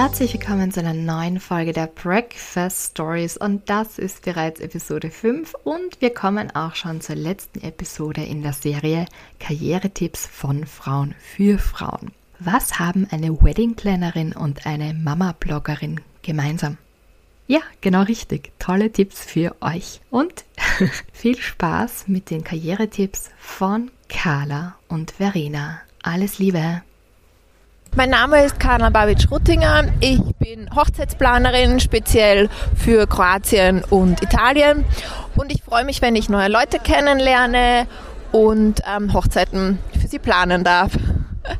Herzlich willkommen zu einer neuen Folge der Breakfast Stories und das ist bereits Episode 5 und wir kommen auch schon zur letzten Episode in der Serie Karrieretipps von Frauen für Frauen. Was haben eine Wedding Plannerin und eine Mama-Bloggerin gemeinsam? Ja, genau richtig. Tolle Tipps für euch. Und viel Spaß mit den Karrieretipps von Carla und Verena. Alles Liebe! Mein Name ist Karna Babic-Ruttinger. Ich bin Hochzeitsplanerin, speziell für Kroatien und Italien. Und ich freue mich, wenn ich neue Leute kennenlerne und ähm, Hochzeiten für sie planen darf.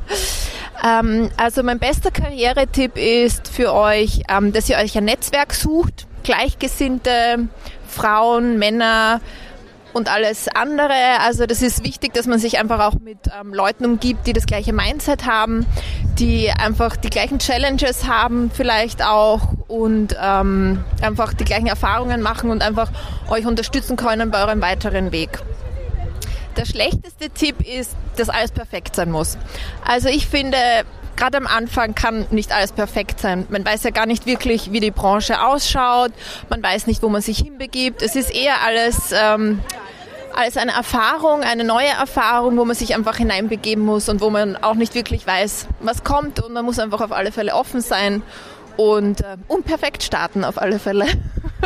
ähm, also mein bester Karrieretipp ist für euch, ähm, dass ihr euch ein Netzwerk sucht, gleichgesinnte Frauen, Männer, und alles andere. Also das ist wichtig, dass man sich einfach auch mit ähm, Leuten umgibt, die das gleiche Mindset haben, die einfach die gleichen Challenges haben vielleicht auch und ähm, einfach die gleichen Erfahrungen machen und einfach euch unterstützen können bei eurem weiteren Weg. Der schlechteste Tipp ist, dass alles perfekt sein muss. Also ich finde, gerade am Anfang kann nicht alles perfekt sein. Man weiß ja gar nicht wirklich, wie die Branche ausschaut. Man weiß nicht, wo man sich hinbegibt. Es ist eher alles ähm, als eine Erfahrung, eine neue Erfahrung, wo man sich einfach hineinbegeben muss und wo man auch nicht wirklich weiß, was kommt und man muss einfach auf alle Fälle offen sein und äh, unperfekt starten auf alle Fälle.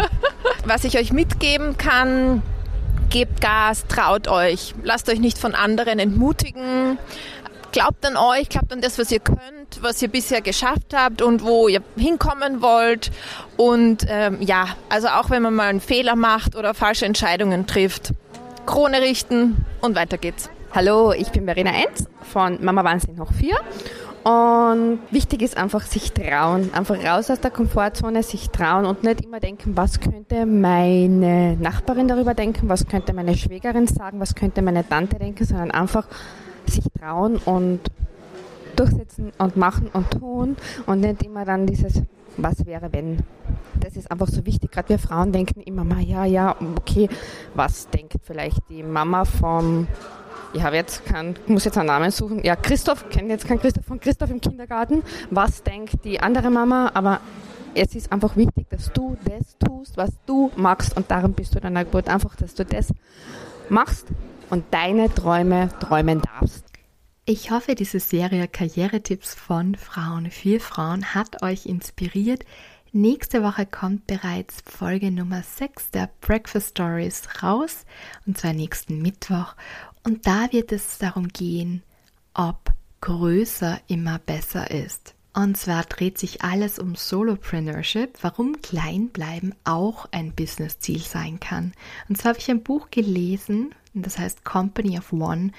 was ich euch mitgeben kann, gebt Gas, traut euch, lasst euch nicht von anderen entmutigen, glaubt an euch, glaubt an das, was ihr könnt, was ihr bisher geschafft habt und wo ihr hinkommen wollt. Und ähm, ja, also auch wenn man mal einen Fehler macht oder falsche Entscheidungen trifft, Krone richten und weiter geht's. Hallo, ich bin Verena Enz von Mama Wahnsinn hoch 4 und wichtig ist einfach sich trauen, einfach raus aus der Komfortzone, sich trauen und nicht immer denken, was könnte meine Nachbarin darüber denken, was könnte meine Schwägerin sagen, was könnte meine Tante denken, sondern einfach sich trauen und durchsetzen und machen und tun und nicht immer dann dieses was wäre wenn. Das ist einfach so wichtig. Gerade wir Frauen denken immer mal, ja, ja, okay, was denkt vielleicht die Mama vom, ich habe jetzt keinen, muss jetzt einen Namen suchen, ja, Christoph, kenne jetzt keinen Christoph von Christoph im Kindergarten. Was denkt die andere Mama? Aber es ist einfach wichtig, dass du das tust, was du magst und darum bist du in deiner Geburt. Einfach, dass du das machst und deine Träume träumen darfst. Ich hoffe, diese Serie Karrieretipps von Frauen für Frauen hat euch inspiriert. Nächste Woche kommt bereits Folge Nummer 6 der Breakfast Stories raus, und zwar nächsten Mittwoch. Und da wird es darum gehen, ob größer immer besser ist. Und zwar dreht sich alles um Solopreneurship, warum Kleinbleiben auch ein Businessziel sein kann. Und zwar habe ich ein Buch gelesen, das heißt Company of One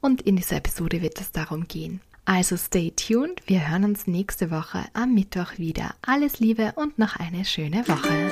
und in dieser Episode wird es darum gehen. Also stay tuned, wir hören uns nächste Woche am Mittwoch wieder. Alles Liebe und noch eine schöne Woche.